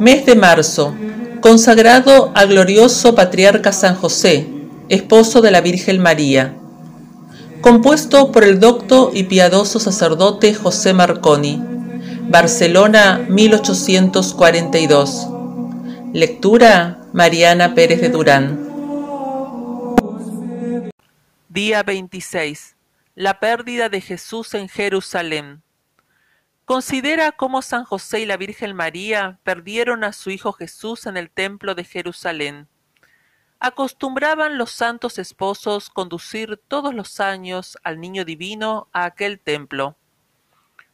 Mes de marzo, consagrado al glorioso patriarca San José, esposo de la Virgen María. Compuesto por el docto y piadoso sacerdote José Marconi. Barcelona, 1842. Lectura Mariana Pérez de Durán. Día 26. La pérdida de Jesús en Jerusalén. Considera cómo San José y la Virgen María perdieron a su Hijo Jesús en el templo de Jerusalén. Acostumbraban los santos esposos conducir todos los años al niño divino a aquel templo.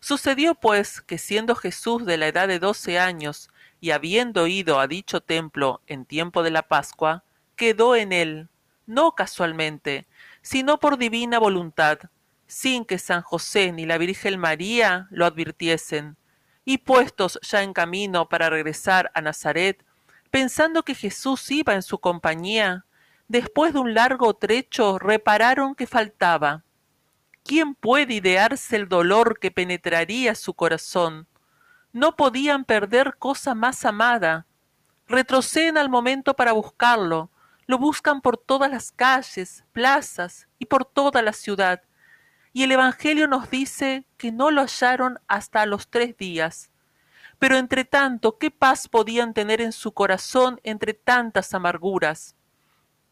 Sucedió pues que siendo Jesús de la edad de doce años y habiendo ido a dicho templo en tiempo de la Pascua, quedó en él, no casualmente, sino por divina voluntad, sin que San José ni la Virgen María lo advirtiesen, y puestos ya en camino para regresar a Nazaret, pensando que Jesús iba en su compañía, después de un largo trecho repararon que faltaba. ¿Quién puede idearse el dolor que penetraría su corazón? No podían perder cosa más amada. Retroceden al momento para buscarlo, lo buscan por todas las calles, plazas y por toda la ciudad, y el Evangelio nos dice que no lo hallaron hasta los tres días. Pero entre tanto, ¿qué paz podían tener en su corazón entre tantas amarguras?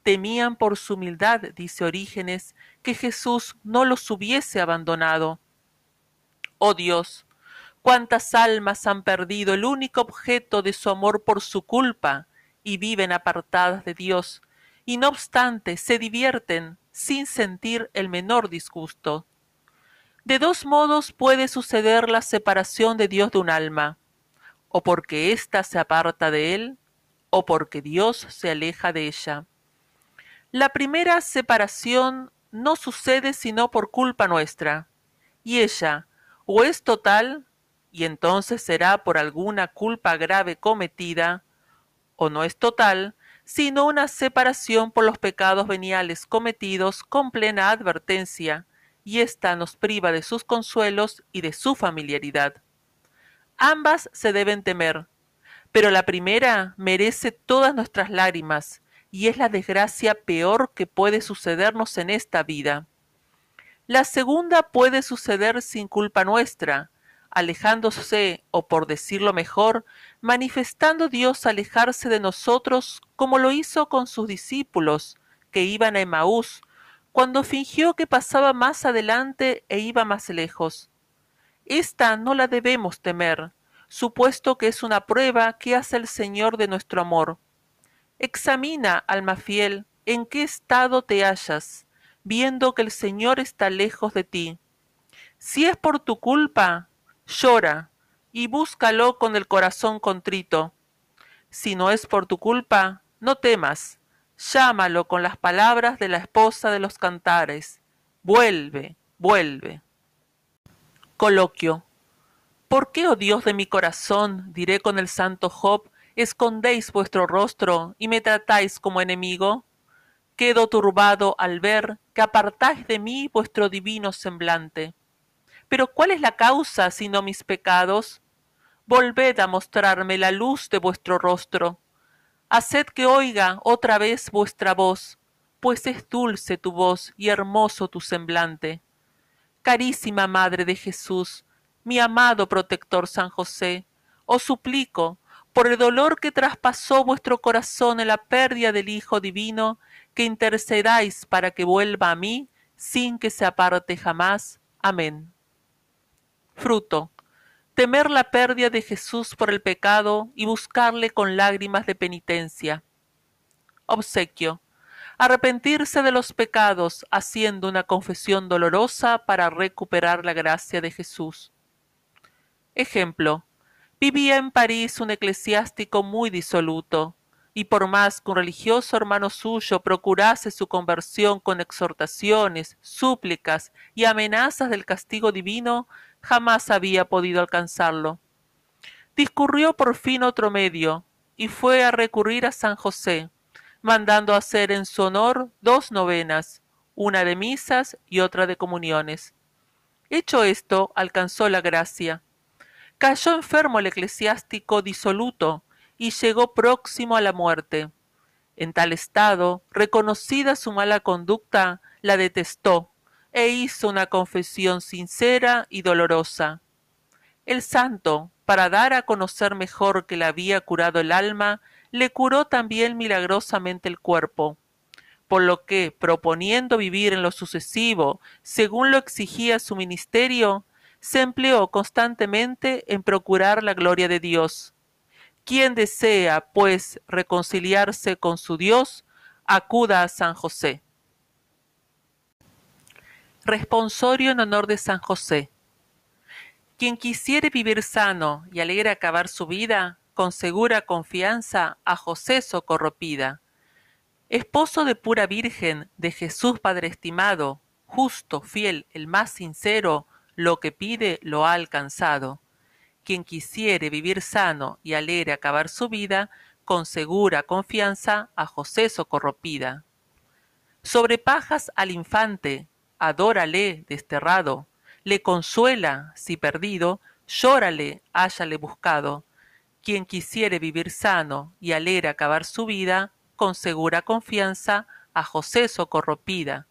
Temían por su humildad, dice Orígenes, que Jesús no los hubiese abandonado. Oh Dios, cuántas almas han perdido el único objeto de su amor por su culpa y viven apartadas de Dios, y no obstante se divierten sin sentir el menor disgusto. De dos modos puede suceder la separación de Dios de un alma, o porque ésta se aparta de él, o porque Dios se aleja de ella. La primera separación no sucede sino por culpa nuestra, y ella o es total, y entonces será por alguna culpa grave cometida, o no es total, sino una separación por los pecados veniales cometidos con plena advertencia, y ésta nos priva de sus consuelos y de su familiaridad. Ambas se deben temer, pero la primera merece todas nuestras lágrimas y es la desgracia peor que puede sucedernos en esta vida. La segunda puede suceder sin culpa nuestra, alejándose, o por decirlo mejor, manifestando Dios alejarse de nosotros como lo hizo con sus discípulos, que iban a Emaús, cuando fingió que pasaba más adelante e iba más lejos. Esta no la debemos temer, supuesto que es una prueba que hace el Señor de nuestro amor. Examina, alma fiel, en qué estado te hallas, viendo que el Señor está lejos de ti. Si es por tu culpa, llora y búscalo con el corazón contrito. Si no es por tu culpa, no temas, llámalo con las palabras de la esposa de los cantares. Vuelve, vuelve. Coloquio. ¿Por qué, oh Dios de mi corazón, diré con el santo Job, escondéis vuestro rostro y me tratáis como enemigo? Quedo turbado al ver que apartáis de mí vuestro divino semblante. Pero ¿cuál es la causa sino mis pecados? Volved a mostrarme la luz de vuestro rostro Haced que oiga otra vez vuestra voz, pues es dulce tu voz y hermoso tu semblante. Carísima Madre de Jesús, mi amado protector San José, os suplico, por el dolor que traspasó vuestro corazón en la pérdida del Hijo Divino, que intercedáis para que vuelva a mí sin que se aparte jamás. Amén. Fruto temer la pérdida de Jesús por el pecado y buscarle con lágrimas de penitencia. Obsequio. Arrepentirse de los pecados haciendo una confesión dolorosa para recuperar la gracia de Jesús. Ejemplo. Vivía en París un eclesiástico muy disoluto, y por más que un religioso hermano suyo procurase su conversión con exhortaciones, súplicas y amenazas del castigo divino, jamás había podido alcanzarlo. Discurrió por fin otro medio, y fue a recurrir a San José, mandando hacer en su honor dos novenas, una de misas y otra de comuniones. Hecho esto, alcanzó la gracia. Cayó enfermo el eclesiástico disoluto, y llegó próximo a la muerte. En tal estado, reconocida su mala conducta, la detestó e hizo una confesión sincera y dolorosa. El santo, para dar a conocer mejor que le había curado el alma, le curó también milagrosamente el cuerpo, por lo que, proponiendo vivir en lo sucesivo, según lo exigía su ministerio, se empleó constantemente en procurar la gloria de Dios. Quien desea, pues, reconciliarse con su Dios, acuda a San José. Responsorio en honor de San José. Quien quisiere vivir sano y alegre acabar su vida, con segura confianza a José socorropida. Esposo de pura Virgen, de Jesús Padre estimado, justo, fiel, el más sincero, lo que pide lo ha alcanzado. Quien quisiere vivir sano y alegre acabar su vida, con segura confianza a José socorropida. Sobre pajas al infante, adórale desterrado, le consuela si perdido, llórale háyale buscado. Quien quisiere vivir sano y alegre acabar su vida, con segura confianza a José socorropida.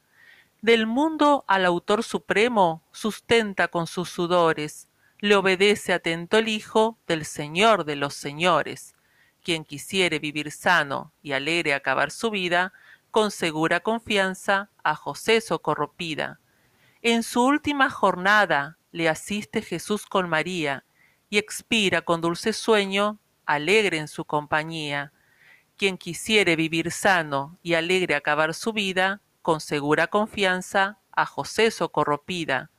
Del mundo al autor supremo sustenta con sus sudores, le obedece atento el Hijo del Señor de los señores. Quien quisiere vivir sano y alegre acabar su vida, con segura confianza a José socorropida. En su última jornada le asiste Jesús con María y expira con dulce sueño, alegre en su compañía. Quien quisiere vivir sano y alegre acabar su vida, con segura confianza, a José socorropida.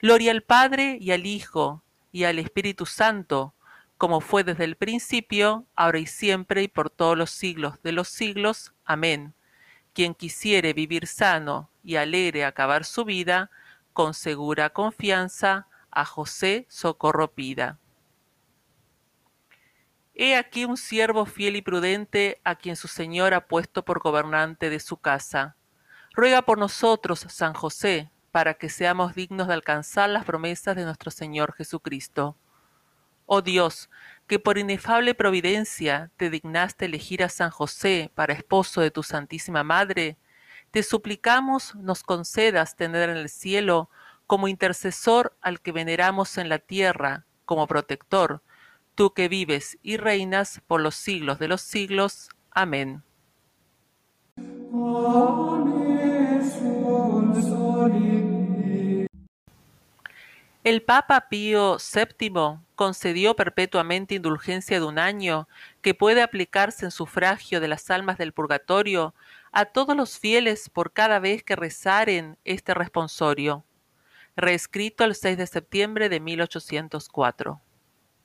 Gloria al Padre y al Hijo y al Espíritu Santo, como fue desde el principio, ahora y siempre y por todos los siglos de los siglos. Amén. Quien quisiere vivir sano y alegre acabar su vida, con segura confianza, a José socorro pida. He aquí un siervo fiel y prudente a quien su Señor ha puesto por gobernante de su casa. Ruega por nosotros, San José, para que seamos dignos de alcanzar las promesas de nuestro Señor Jesucristo. Oh Dios, que por inefable providencia te dignaste elegir a San José para esposo de tu Santísima Madre, te suplicamos nos concedas tener en el cielo como intercesor al que veneramos en la tierra, como protector, tú que vives y reinas por los siglos de los siglos. Amén. El Papa Pío VII concedió perpetuamente indulgencia de un año que puede aplicarse en sufragio de las almas del purgatorio a todos los fieles por cada vez que rezaren este responsorio. Reescrito el 6 de septiembre de 1804.